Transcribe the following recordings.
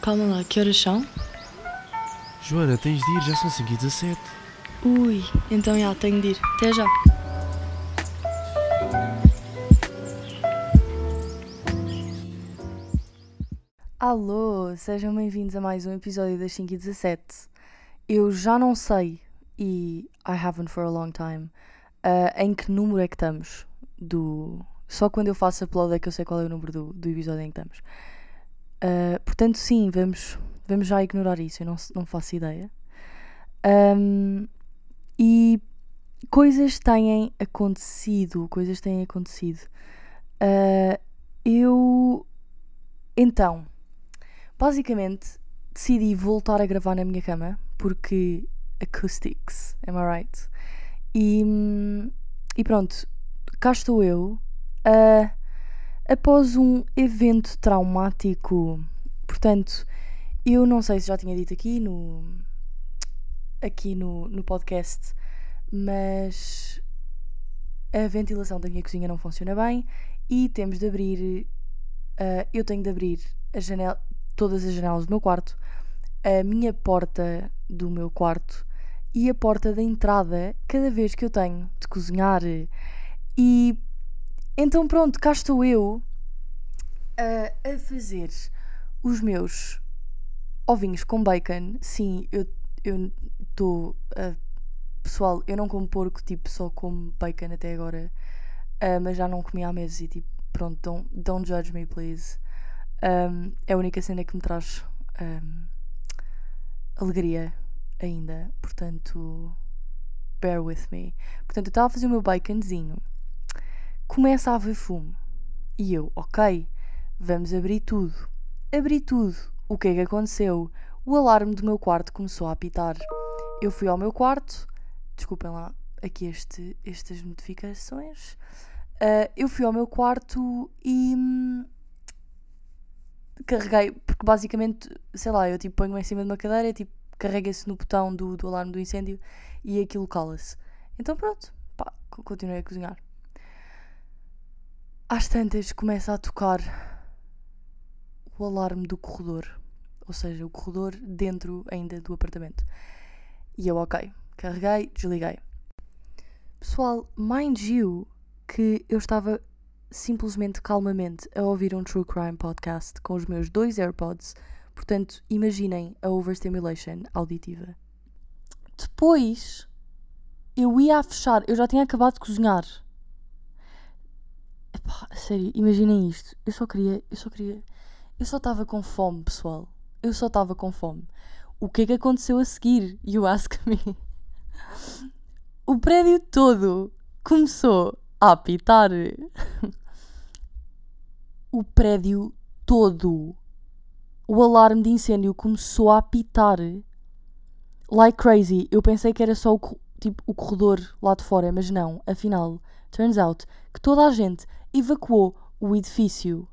Calma lá, que horas são? Joana, tens de ir, já são 5 e 17. Ui, então já, tenho de ir. Até já. Alô, sejam bem-vindos a mais um episódio das 5 e 17. Eu já não sei, e I haven't for a long time, uh, em que número é que estamos do... Só quando eu faço upload é que eu sei qual é o número do, do episódio em que estamos. Uh, portanto, sim, vamos, vamos já ignorar isso, eu não, não faço ideia. Um, e coisas têm acontecido, coisas têm acontecido. Uh, eu. Então, basicamente, decidi voltar a gravar na minha cama porque acoustics, am I right? E, e pronto, cá estou eu. Uh, após um evento traumático. Portanto, eu não sei se já tinha dito aqui no, aqui no, no podcast, mas a ventilação da minha cozinha não funciona bem e temos de abrir. Uh, eu tenho de abrir a janela, todas as janelas do meu quarto, a minha porta do meu quarto e a porta da entrada cada vez que eu tenho de cozinhar. E então pronto, cá estou eu a, fazer os meus ovinhos com bacon. Sim, eu estou. Uh, pessoal, eu não como porco, tipo, só como bacon até agora. Uh, mas já não comi há meses e tipo, pronto, don't, don't judge me, please. Um, é a única cena que me traz um, alegria ainda. Portanto, bear with me. Portanto, eu estava a fazer o meu baconzinho. Começa a haver fumo. E eu, ok, vamos abrir tudo. Abri tudo. O que é que aconteceu? O alarme do meu quarto começou a apitar. Eu fui ao meu quarto. Desculpem lá aqui este, estas notificações. Uh, eu fui ao meu quarto e. Hum, carreguei, porque basicamente, sei lá, eu tipo ponho-me em cima de uma cadeira, tipo, carrega-se no botão do, do alarme do incêndio e aquilo cala-se. Então pronto, pá, continuei a cozinhar. Às tantas começa a tocar o alarme do corredor, ou seja, o corredor dentro ainda do apartamento. E eu, ok, carreguei, desliguei. Pessoal, mind you que eu estava simplesmente calmamente a ouvir um true crime podcast com os meus dois AirPods, portanto, imaginem a overstimulation auditiva. Depois, eu ia a fechar, eu já tinha acabado de cozinhar. Epá, sério, imaginem isto. Eu só queria, eu só queria, eu só estava com fome, pessoal. Eu só estava com fome. O que é que aconteceu a seguir? You ask me. O prédio todo começou a apitar. o prédio todo. O alarme de incêndio começou a apitar. Like crazy. Eu pensei que era só o, tipo, o corredor lá de fora, mas não. Afinal, turns out que toda a gente evacuou o edifício.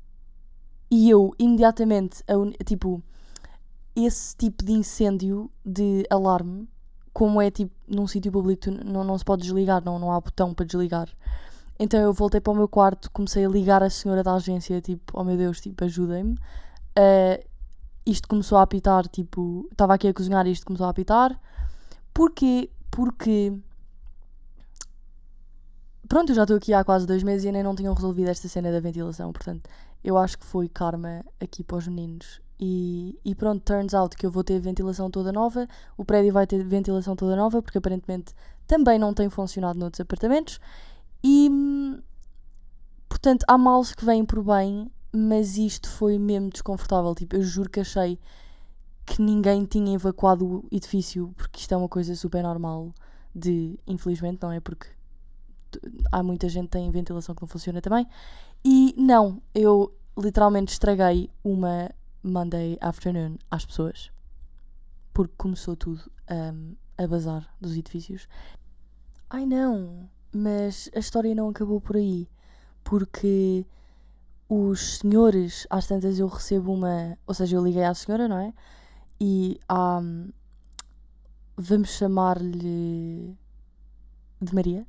E eu, imediatamente, a, tipo, esse tipo de incêndio de alarme, como é tipo num sítio público, não, não se pode desligar, não, não há botão para desligar. Então eu voltei para o meu quarto, comecei a ligar a senhora da agência, tipo, oh meu Deus, tipo, ajudem-me. Uh, isto começou a apitar, tipo, estava aqui a cozinhar e isto começou a apitar. Porquê? Porque. Pronto, eu já estou aqui há quase dois meses e ainda não tinham resolvido esta cena da ventilação, portanto, eu acho que foi karma aqui para os meninos. E, e pronto, turns out que eu vou ter ventilação toda nova, o prédio vai ter ventilação toda nova, porque aparentemente também não tem funcionado noutros apartamentos. E portanto, há males que vêm por bem, mas isto foi mesmo desconfortável. Tipo, eu juro que achei que ninguém tinha evacuado o edifício, porque isto é uma coisa super normal de, infelizmente, não é? Porque há muita gente que tem ventilação que não funciona também. E não, eu literalmente estraguei uma Monday afternoon às pessoas. Porque começou tudo um, a bazar dos edifícios. Ai não, mas a história não acabou por aí. Porque os senhores, às tantas eu recebo uma. Ou seja, eu liguei à senhora, não é? E um, vamos chamar-lhe de Maria.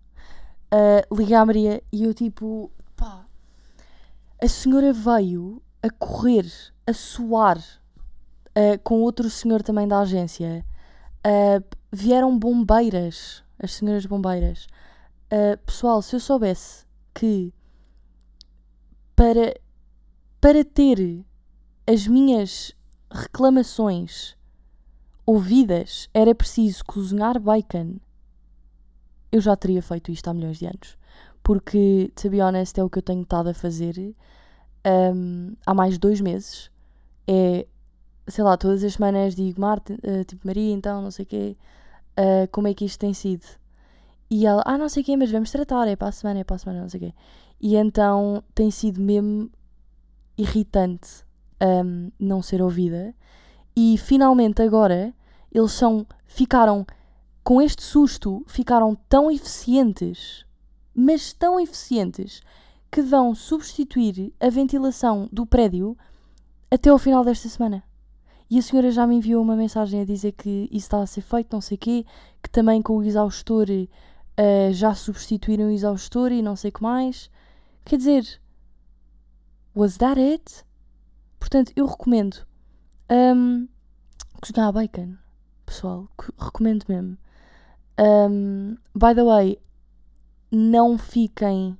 Uh, liguei à Maria e eu tipo, pá, a senhora veio a correr, a suar, uh, com outro senhor também da agência. Uh, vieram bombeiras, as senhoras bombeiras. Uh, pessoal, se eu soubesse que para, para ter as minhas reclamações ouvidas era preciso cozinhar bacon, eu já teria feito isto há milhões de anos. Porque, to be honest, é o que eu tenho estado a fazer um, há mais de dois meses. É, sei lá, todas as semanas digo, Marta, uh, tipo, Maria, então, não sei o quê, uh, como é que isto tem sido? E ela, ah, não sei o quê, mas vamos tratar, é para a semana, é para a semana, não sei o quê. E então tem sido mesmo irritante um, não ser ouvida. E finalmente agora eles são, ficaram com este susto, ficaram tão eficientes, mas tão eficientes, que vão substituir a ventilação do prédio até ao final desta semana. E a senhora já me enviou uma mensagem a dizer que isso está a ser feito, não sei o quê, que também com o exaustor uh, já substituíram o exaustor e não sei o que mais. Quer dizer, was that it? Portanto, eu recomendo um, cozinhar bacon, pessoal, recomendo mesmo. Um, by the way, não fiquem.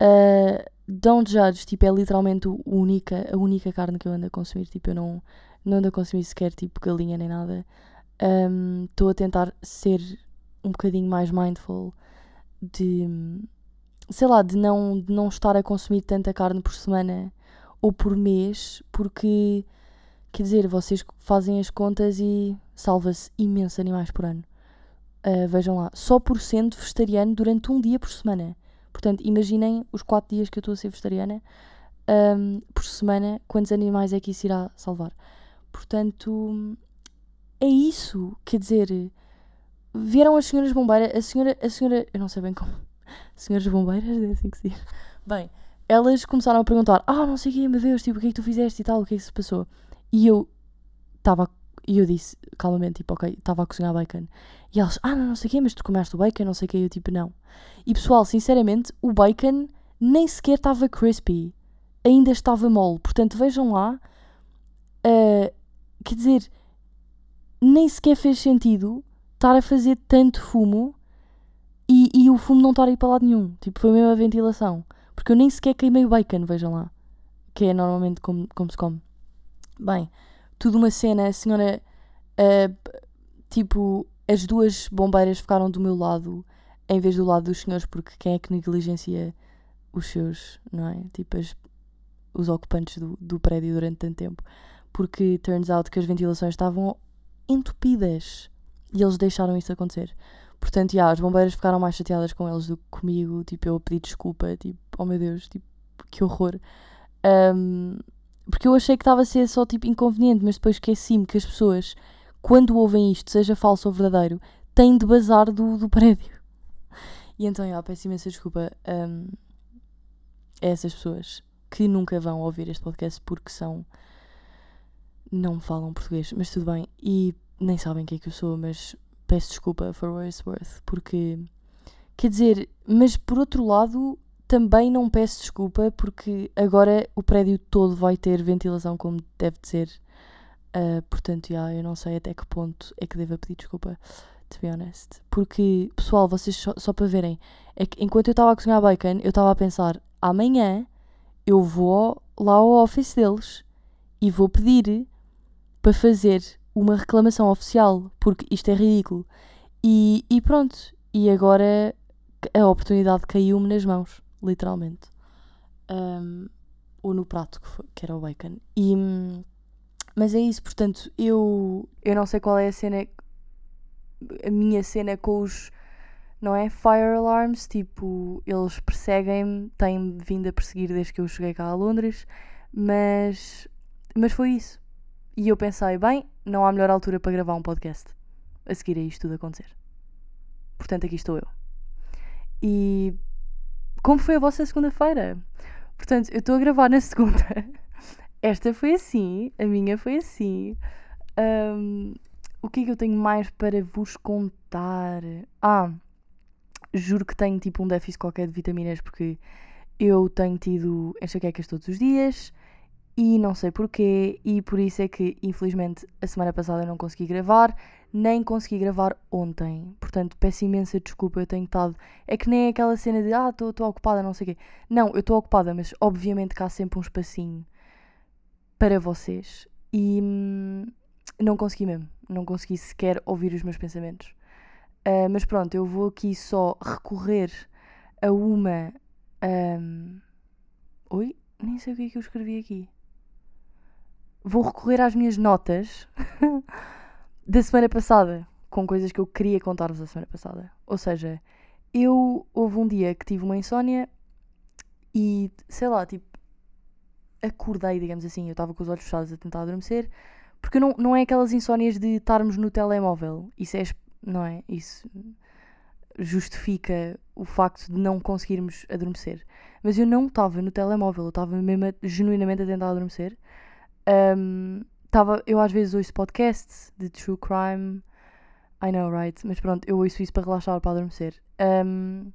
Uh, don't judge, tipo, é literalmente a única, a única carne que eu ando a consumir. Tipo, eu não, não ando a consumir sequer tipo galinha nem nada. Estou um, a tentar ser um bocadinho mais mindful de sei lá, de não, de não estar a consumir tanta carne por semana ou por mês, porque quer dizer, vocês fazem as contas e salva-se imensos animais por ano. Uh, vejam lá, só por sendo vegetariano durante um dia por semana. Portanto, imaginem os 4 dias que eu estou a ser vegetariana um, por semana, quantos animais é que isso irá salvar. Portanto, é isso. Quer dizer, vieram as senhoras bombeiras, a senhora, a senhora, eu não sei bem como, senhoras bombeiras, é assim que se diz. Bem, elas começaram a perguntar: Ah, não sei o que, meu Deus, tipo, o que é que tu fizeste e tal, o que é que se passou? E eu estava, e eu disse calmamente, tipo, ok, estava a cozinhar bacon. E elas: Ah, não, não sei o que, mas tu comeste o bacon, não sei o que, eu tipo, não. E pessoal, sinceramente, o bacon nem sequer estava crispy, ainda estava mole. Portanto, vejam lá, uh, quer dizer, nem sequer fez sentido estar a fazer tanto fumo e, e o fumo não estar a ir para lado nenhum. Tipo, foi mesmo a ventilação. Porque eu nem sequer queimei o bacon, vejam lá. Que é normalmente como, como se come. Bem, tudo uma cena, a senhora. Uh, tipo, as duas bombeiras ficaram do meu lado em vez do lado dos senhores, porque quem é que negligencia os seus, não é? Tipo, as, os ocupantes do, do prédio durante tanto tempo. Porque turns out que as ventilações estavam entupidas e eles deixaram isso acontecer. Portanto, já, as bombeiras ficaram mais chateadas com eles do que comigo. Tipo, eu pedi desculpa. Tipo, oh meu Deus, tipo, que horror. Um, porque eu achei que estava a ser só tipo inconveniente, mas depois esqueci-me que as pessoas, quando ouvem isto, seja falso ou verdadeiro, têm de bazar do, do prédio. E então, já, peço imensa desculpa um, a essas pessoas que nunca vão ouvir este podcast porque são. não falam português, mas tudo bem. E nem sabem quem é que eu sou, mas peço desculpa for what it's worth, porque quer dizer, mas por outro lado também não peço desculpa porque agora o prédio todo vai ter ventilação como deve de ser. Uh, portanto, já, eu não sei até que ponto é que devo pedir desculpa, to be honest. Porque, pessoal, vocês só, só para verem, é que enquanto eu estava a cozinhar bacon, eu estava a pensar, amanhã eu vou lá ao office deles e vou pedir para fazer uma reclamação oficial, porque isto é ridículo. E, e pronto, e agora a oportunidade caiu-me nas mãos, literalmente. Um, ou no prato, que, foi, que era o bacon. E, mas é isso, portanto, eu, eu não sei qual é a cena, a minha cena com os, não é? Fire alarms, tipo, eles perseguem-me, têm-me vindo a perseguir desde que eu cheguei cá a Londres, mas, mas foi isso. E eu pensei, bem, não há melhor altura para gravar um podcast a seguir a isto tudo acontecer. Portanto, aqui estou eu. E como foi a vossa segunda-feira? Portanto, eu estou a gravar na segunda. Esta foi assim, a minha foi assim. Um, o que é que eu tenho mais para vos contar? Ah, juro que tenho tipo um déficit qualquer de vitaminas porque eu tenho tido enxaquecas todos os dias e não sei porquê, e por isso é que, infelizmente, a semana passada eu não consegui gravar, nem consegui gravar ontem. Portanto, peço imensa desculpa, eu tenho estado. É que nem aquela cena de ah, estou ocupada, não sei o quê. Não, eu estou ocupada, mas obviamente que há sempre um espacinho para vocês. E hum, não consegui mesmo, não consegui sequer ouvir os meus pensamentos. Uh, mas pronto, eu vou aqui só recorrer a uma. Um... Oi? Nem sei o que é que eu escrevi aqui. Vou recorrer às minhas notas da semana passada, com coisas que eu queria contar-vos a semana passada. Ou seja, eu houve um dia que tive uma insónia e sei lá, tipo, acordei, digamos assim, eu estava com os olhos fechados a tentar adormecer, porque não, não é aquelas insónias de estarmos no telemóvel. Isso é, não é? Isso justifica o facto de não conseguirmos adormecer. Mas eu não estava no telemóvel, eu estava mesmo a, genuinamente a tentar adormecer. Um, tava, eu às vezes ouço podcasts de true crime. I know, right? Mas pronto, eu ouço isso para relaxar, para adormecer. Um,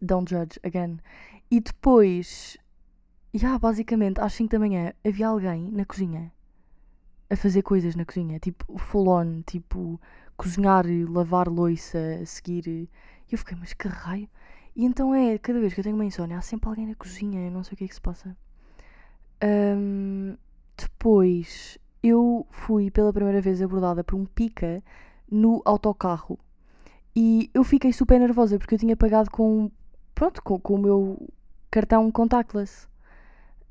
don't judge, again. E depois, já yeah, basicamente, às 5 da manhã, havia alguém na cozinha a fazer coisas na cozinha, tipo full on, tipo cozinhar, lavar louça, seguir. E eu fiquei, mas que raio? E então é, cada vez que eu tenho uma insónia, há sempre alguém na cozinha, eu não sei o que é que se passa. Um, depois, eu fui pela primeira vez abordada por um pica no autocarro. E eu fiquei super nervosa porque eu tinha pagado com, pronto, com, com o meu cartão contactless.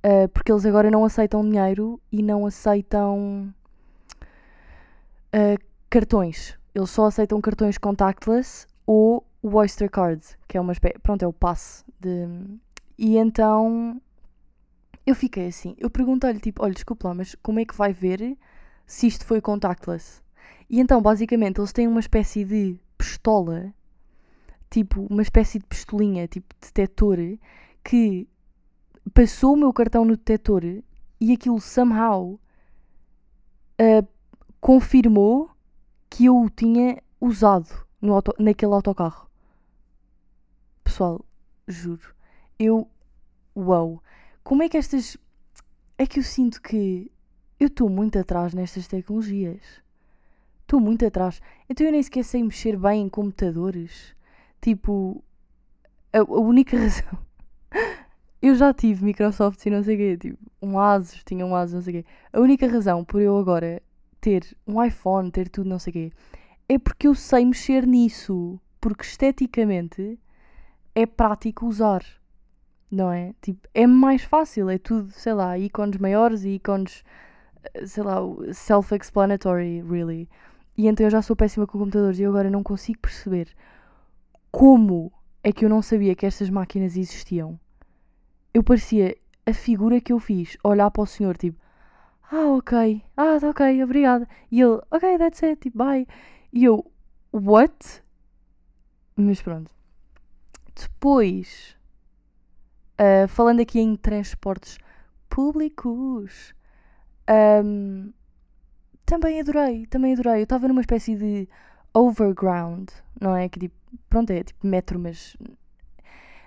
Uh, porque eles agora não aceitam dinheiro e não aceitam uh, cartões. Eles só aceitam cartões contactless ou o Oyster Card, que é uma espécie. Pronto, é o passe. De... E então eu fiquei assim. Eu perguntei-lhe, tipo, olha, desculpa lá, mas como é que vai ver se isto foi contactless? E então, basicamente, eles têm uma espécie de pistola, tipo, uma espécie de pistolinha, tipo, detector, que passou o meu cartão no detector e aquilo somehow uh, confirmou que eu o tinha usado no auto, naquele autocarro. Pessoal, juro, eu. Uau! Como é que estas. É que eu sinto que eu estou muito atrás nestas tecnologias. Estou muito atrás. Então eu nem sequer sei mexer bem em computadores. Tipo, a, a única razão. eu já tive Microsoft e não sei o quê. Tipo, um Asus, tinha um Asus, não sei o quê. A única razão por eu agora ter um iPhone, ter tudo, não sei o quê, é porque eu sei mexer nisso. Porque esteticamente é prático usar. Não é? Tipo, é mais fácil. É tudo, sei lá, ícones maiores e ícones, eh, sei lá, self-explanatory, really. E então eu já sou péssima com computadores e eu agora não consigo perceber como é que eu não sabia que estas máquinas existiam. Eu parecia a figura que eu fiz, olhar para o senhor, tipo, ah, ok, ah, tá ok, obrigada. E ele, ok, that's it, tipo, bye. E eu, what? Mas pronto. Depois, uh, falando aqui em transportes públicos, um, também adorei, também adorei. Eu estava numa espécie de overground, não é? Que tipo, pronto, é tipo metro, mas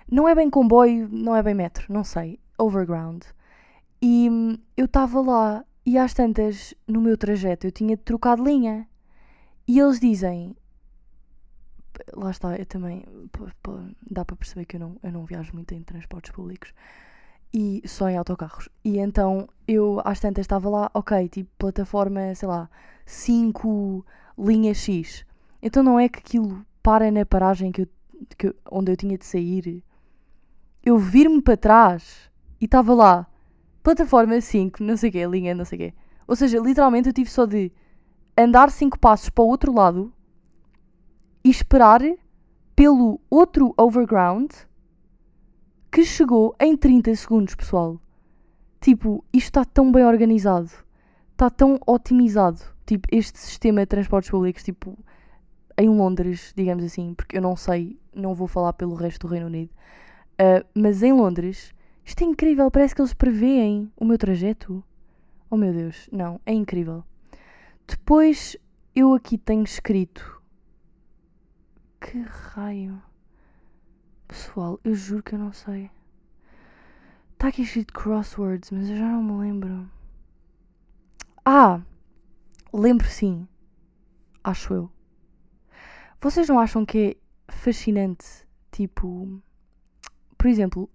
não é bem comboio, não é bem metro, não sei. Overground. E hum, eu estava lá e às tantas, no meu trajeto, eu tinha trocado linha. E eles dizem. Lá está, eu também. Dá para perceber que eu não, eu não viajo muito em transportes públicos. E só em autocarros. E então eu às tantas estava lá, ok, tipo plataforma, sei lá, 5 linhas X. Então não é que aquilo para na paragem que eu, que eu, onde eu tinha de sair. Eu vir-me para trás e estava lá plataforma 5, não sei o quê, linha, não sei o quê. Ou seja, literalmente eu tive só de andar 5 passos para o outro lado e esperar pelo outro overground que chegou em 30 segundos, pessoal. Tipo, isto está tão bem organizado, está tão otimizado, tipo, este sistema de transportes públicos, tipo, em Londres, digamos assim, porque eu não sei, não vou falar pelo resto do Reino Unido, uh, mas em Londres isto é incrível, parece que eles preveem o meu trajeto. Oh meu Deus, não, é incrível. Depois eu aqui tenho escrito. Que raio. Pessoal, eu juro que eu não sei. Está aqui escrito crosswords, mas eu já não me lembro. Ah! Lembro sim. Acho eu. Vocês não acham que é fascinante? Tipo. Por exemplo,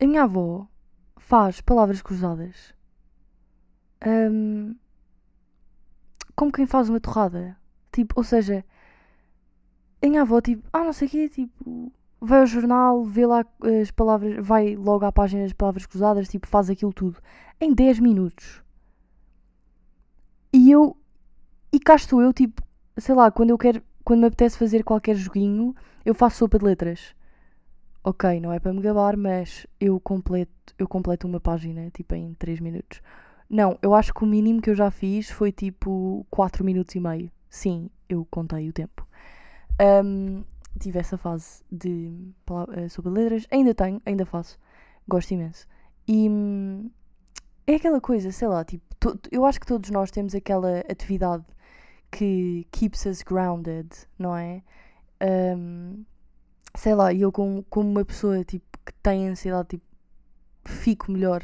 a minha avó faz palavras cruzadas. hum, como quem faz uma torrada. Tipo, ou seja, a minha avó, tipo, ah, não sei o quê, tipo, vai ao jornal, vê lá as palavras, vai logo à página das palavras cruzadas, tipo, faz aquilo tudo. Em 10 minutos. E eu, e cá estou eu, tipo, sei lá, quando eu quero, quando me apetece fazer qualquer joguinho, eu faço sopa de letras. Ok, não é para me gabar, mas eu completo, eu completo uma página, tipo, em 3 minutos. Não, eu acho que o mínimo que eu já fiz foi tipo 4 minutos e meio. Sim, eu contei o tempo. Um, tive essa fase de sopa de letras. Ainda tenho, ainda faço. Gosto imenso. E hum, é aquela coisa, sei lá, tipo, eu acho que todos nós temos aquela atividade que keeps us grounded, não é? Um, sei lá, e eu como, como uma pessoa tipo, que tem ansiedade, tipo, fico melhor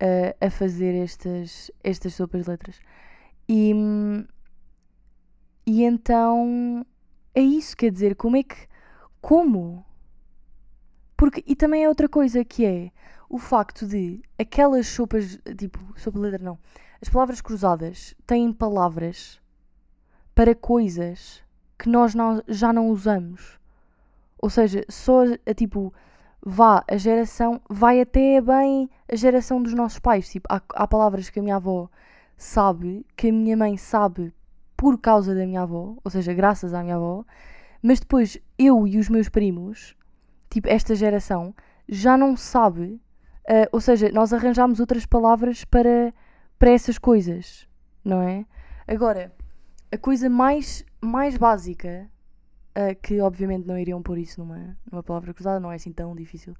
a- a fazer estas, estas sopas letras. E, hum, e então é isso, quer dizer, como é que. Como? Porque, e também é outra coisa que é o facto de aquelas sopas, tipo, sopa letra não, as palavras cruzadas têm palavras para coisas que nós não- já não usamos. Ou seja, só a tipo, vá, a geração, vai até bem a geração dos nossos pais. Tipo, há, há palavras que a minha avó sabe, que a minha mãe sabe por causa da minha avó, ou seja, graças à minha avó, mas depois eu e os meus primos, tipo, esta geração, já não sabe. ah, ou seja, nós arranjamos outras palavras para, para essas coisas, não é? Agora, a coisa mais, mais básica, ah, que obviamente não iriam pôr isso numa, numa palavra cruzada, não é assim tão difícil,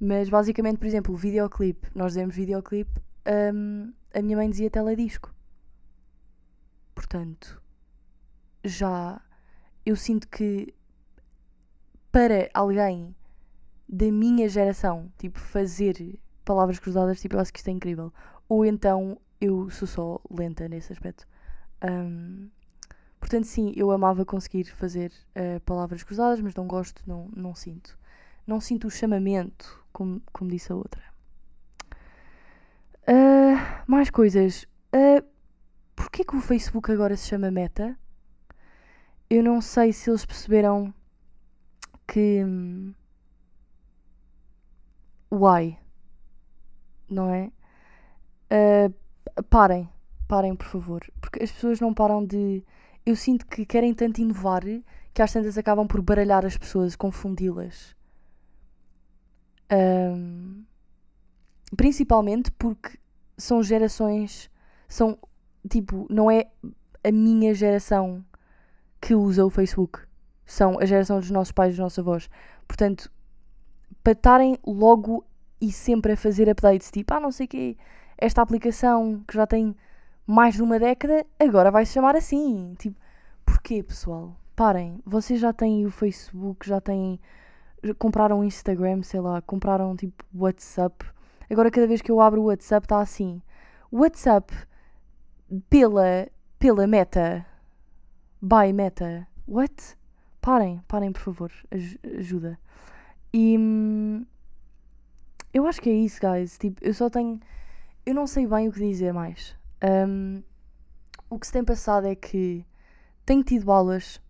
mas basicamente, por exemplo, videoclipe, nós dizemos videoclipe, hum, a minha mãe dizia teledisco. Portanto, já eu sinto que para alguém da minha geração, tipo, fazer palavras cruzadas, tipo, eu acho que isto é incrível. Ou então eu sou só lenta nesse aspecto. Hum, portanto, sim, eu amava conseguir fazer eh, palavras cruzadas, mas não gosto, não, não sinto. Não sinto o chamamento, como, como disse a outra. Ah, mais coisas. Uh, Porquê que o Facebook agora se chama Meta? Eu não sei se eles perceberam que. hum, Why? Não é? Ah, parem, parem, por favor. Porque as pessoas não param de. Eu sinto que querem tanto inovar que às tantas acabam por baralhar as pessoas, confundi-las. Ahm, principalmente porque são gerações. São tipo, não é a minha geração que usa o Facebook. São a geração dos nossos pais e dos nossos avós. Portanto, para estarem logo e sempre a fazer updates, tipo, ah, não sei o quê, esta aplicação que já tem mais de uma década, agora vai se chamar assim. Tipo, porquê, pessoal? Parem, vocês já têm o Facebook, já têm. compraram Instagram, sei lá, compraram tipo WhatsApp. Agora, cada vez que eu abro o WhatsApp, está assim: WhatsApp pela, pela meta. By meta. What? Parem, parem, por favor. Aj- ajuda. E. hum, eu acho que é isso, guys. Tipo, eu só tenho. Eu não sei bem o que dizer mais. Hum, o que se tem passado é que tenho tido aulas,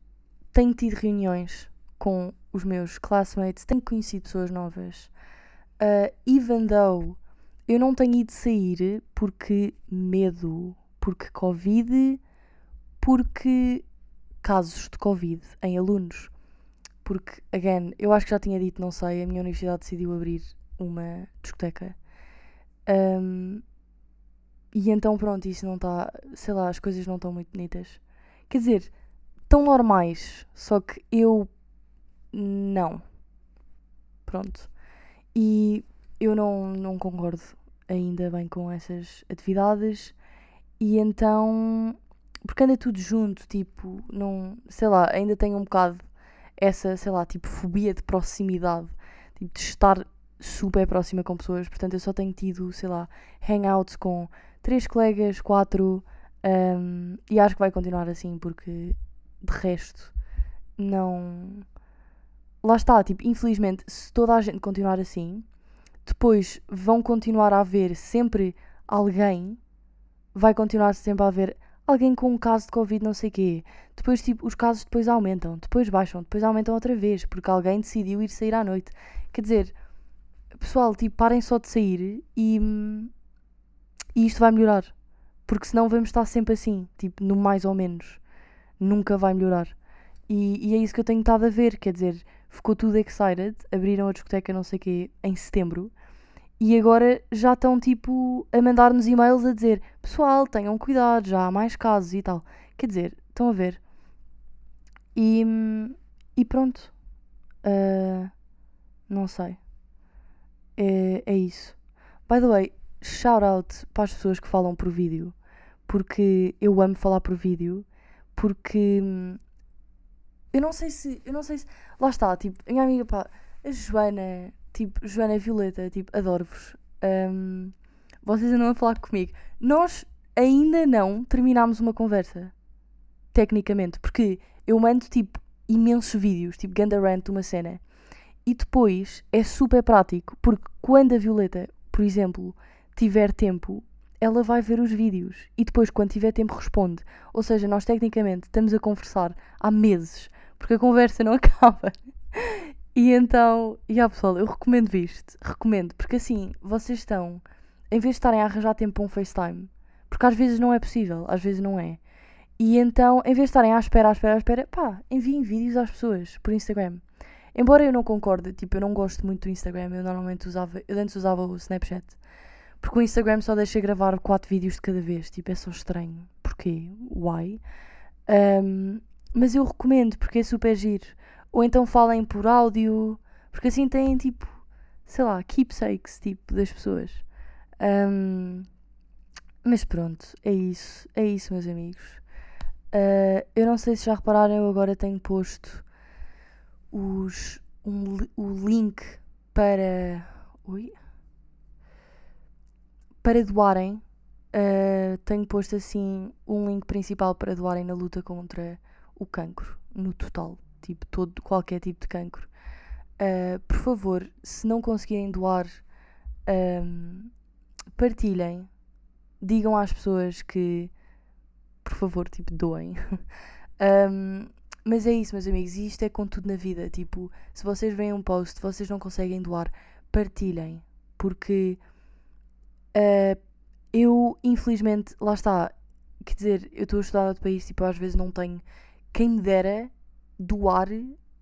tenho tido reuniões com os meus classmates, tenho conhecido pessoas novas. Uh, even though eu não tenho ido sair porque medo, porque Covid, porque casos de Covid em alunos. Porque, again, eu acho que já tinha dito, não sei, a minha universidade decidiu abrir uma discoteca. Um, e então, pronto, isso não está, sei lá, as coisas não estão muito bonitas. Quer dizer, estão normais, só que eu não. Pronto. E eu não, não concordo ainda bem com essas atividades. E então, porque anda tudo junto, tipo, não, sei lá, ainda tenho um bocado essa, sei lá, tipo, fobia de proximidade, tipo, de estar super próxima com pessoas, portanto eu só tenho tido, sei lá, hangouts com três colegas, quatro, um, e acho que vai continuar assim porque de resto não. Lá está, tipo, infelizmente, se toda a gente continuar assim, depois vão continuar a haver sempre alguém, vai continuar sempre a haver alguém com um caso de Covid, não sei quê. Depois, tipo, os casos depois aumentam, depois baixam, depois aumentam outra vez, porque alguém decidiu ir sair à noite. Quer dizer, pessoal, tipo, parem só de sair e, e isto vai melhorar. Porque senão vamos estar sempre assim, tipo, no mais ou menos. Nunca vai melhorar. E, e é isso que eu tenho estado a ver, quer dizer, ficou tudo excited, abriram a discoteca não sei quê em setembro e agora já estão tipo a mandar-nos e-mails a dizer pessoal, tenham cuidado, já há mais casos e tal. Quer dizer, estão a ver. E, e pronto. Uh, não sei. É, é isso. By the way, shout out para as pessoas que falam por vídeo. Porque eu amo falar por vídeo. Porque eu não sei se. Eu não sei se. Lá está, tipo, a minha amiga, pá, a Joana Tipo, Joana Violeta, tipo, adoro-vos. Um, vocês andam a falar comigo. Nós ainda não terminámos uma conversa. Tecnicamente. Porque eu mando, tipo, imensos vídeos, tipo, Ganda Rant, uma cena. E depois é super prático. Porque quando a Violeta, por exemplo, tiver tempo, ela vai ver os vídeos. E depois, quando tiver tempo, responde. Ou seja, nós tecnicamente estamos a conversar há meses. Porque a conversa não acaba. E então, e yeah, pessoal, eu recomendo isto. Recomendo, porque assim, vocês estão, em vez de estarem a arranjar tempo para um FaceTime, porque às vezes não é possível, às vezes não é. E então, em vez de estarem à espera, à espera, à espera, pá, enviem vídeos às pessoas por Instagram. Embora eu não concorde, tipo, eu não gosto muito do Instagram, eu normalmente usava, eu antes usava o Snapchat. Porque o Instagram só deixa gravar 4 vídeos de cada vez, tipo, é só estranho. Porquê? Why? Um, mas eu recomendo, porque é super giro. Ou então falem por áudio, porque assim têm tipo, sei lá, keepsakes tipo das pessoas. Um, mas pronto, é isso, é isso, meus amigos. Uh, eu não sei se já repararam, eu agora tenho posto os, um, o link para. Para doarem. Uh, tenho posto assim um link principal para doarem na luta contra o cancro, no total tipo, todo, qualquer tipo de cancro. Uh, por favor, se não conseguirem doar, um, partilhem. Digam às pessoas que, por favor, tipo, doem. um, mas é isso, meus amigos, e isto é com tudo na vida. Tipo, se vocês veem um post, vocês não conseguem doar, partilhem. Porque uh, eu, infelizmente, lá está. Quer dizer, eu estou a estudar outro país, tipo, às vezes não tenho. Quem me dera doar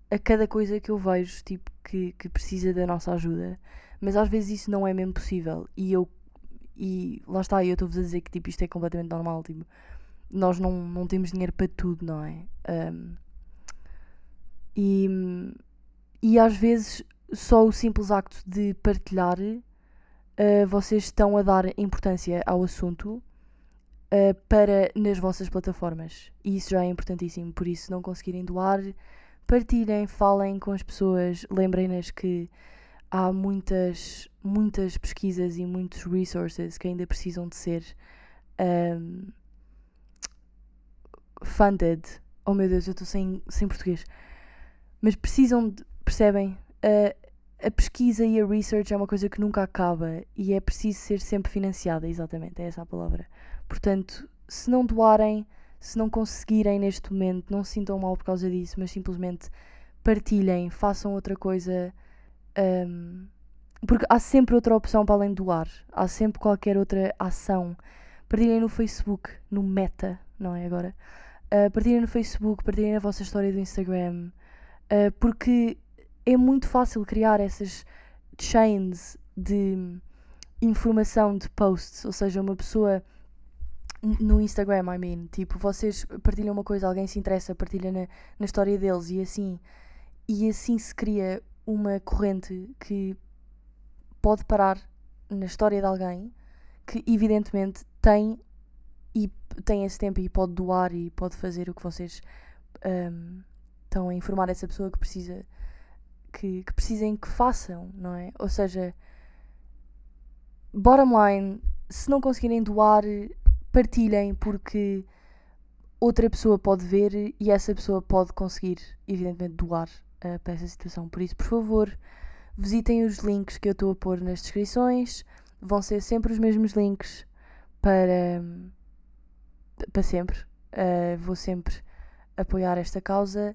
a cada coisa que eu vejo tipo, que, que precisa da nossa ajuda. Mas às vezes isso não é mesmo possível. E eu e lá está, eu estou-vos a dizer que tipo, isto é completamente normal. Tipo, nós não, não temos dinheiro para tudo, não é? Um, e, e às vezes só o simples acto de partilhar, uh, vocês estão a dar importância ao assunto uh, para nas vossas plataformas. E isso já é importantíssimo. Por isso, não conseguirem doar, partilhem, falem com as pessoas, lembrem-nas que há muitas, muitas pesquisas e muitos resources que ainda precisam de ser um, funded. Oh meu Deus, eu estou sem, sem português. Mas precisam de, percebem? Uh, a pesquisa e a research é uma coisa que nunca acaba e é preciso ser sempre financiada, exatamente, é essa a palavra. Portanto, se não doarem, se não conseguirem neste momento, não se sintam mal por causa disso, mas simplesmente partilhem, façam outra coisa. Um, porque há sempre outra opção para além de doar, há sempre qualquer outra ação. Partilhem no Facebook, no Meta, não é agora? Uh, partilhem no Facebook, partilhem a vossa história do Instagram, uh, porque é muito fácil criar essas chains de informação de posts, ou seja, uma pessoa no Instagram, I mean, tipo, vocês partilham uma coisa, alguém se interessa, partilha na, na história deles e assim, e assim se cria uma corrente que pode parar na história de alguém que evidentemente tem e tem esse tempo e pode doar e pode fazer o que vocês um, estão a informar essa pessoa que precisa que, que precisem que façam, não é? Ou seja, bottom line, se não conseguirem doar, partilhem porque outra pessoa pode ver e essa pessoa pode conseguir, evidentemente, doar uh, para essa situação. Por isso, por favor, visitem os links que eu estou a pôr nas descrições. Vão ser sempre os mesmos links para, para sempre. Uh, vou sempre apoiar esta causa.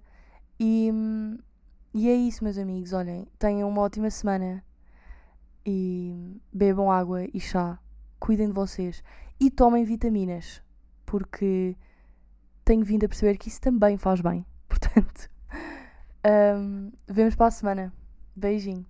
E, e é isso, meus amigos. Olhem, tenham uma ótima semana. E bebam água e chá. Cuidem de vocês. E tomem vitaminas. Porque tenho vindo a perceber que isso também faz bem. Portanto, um, vemos para a semana. Beijinho.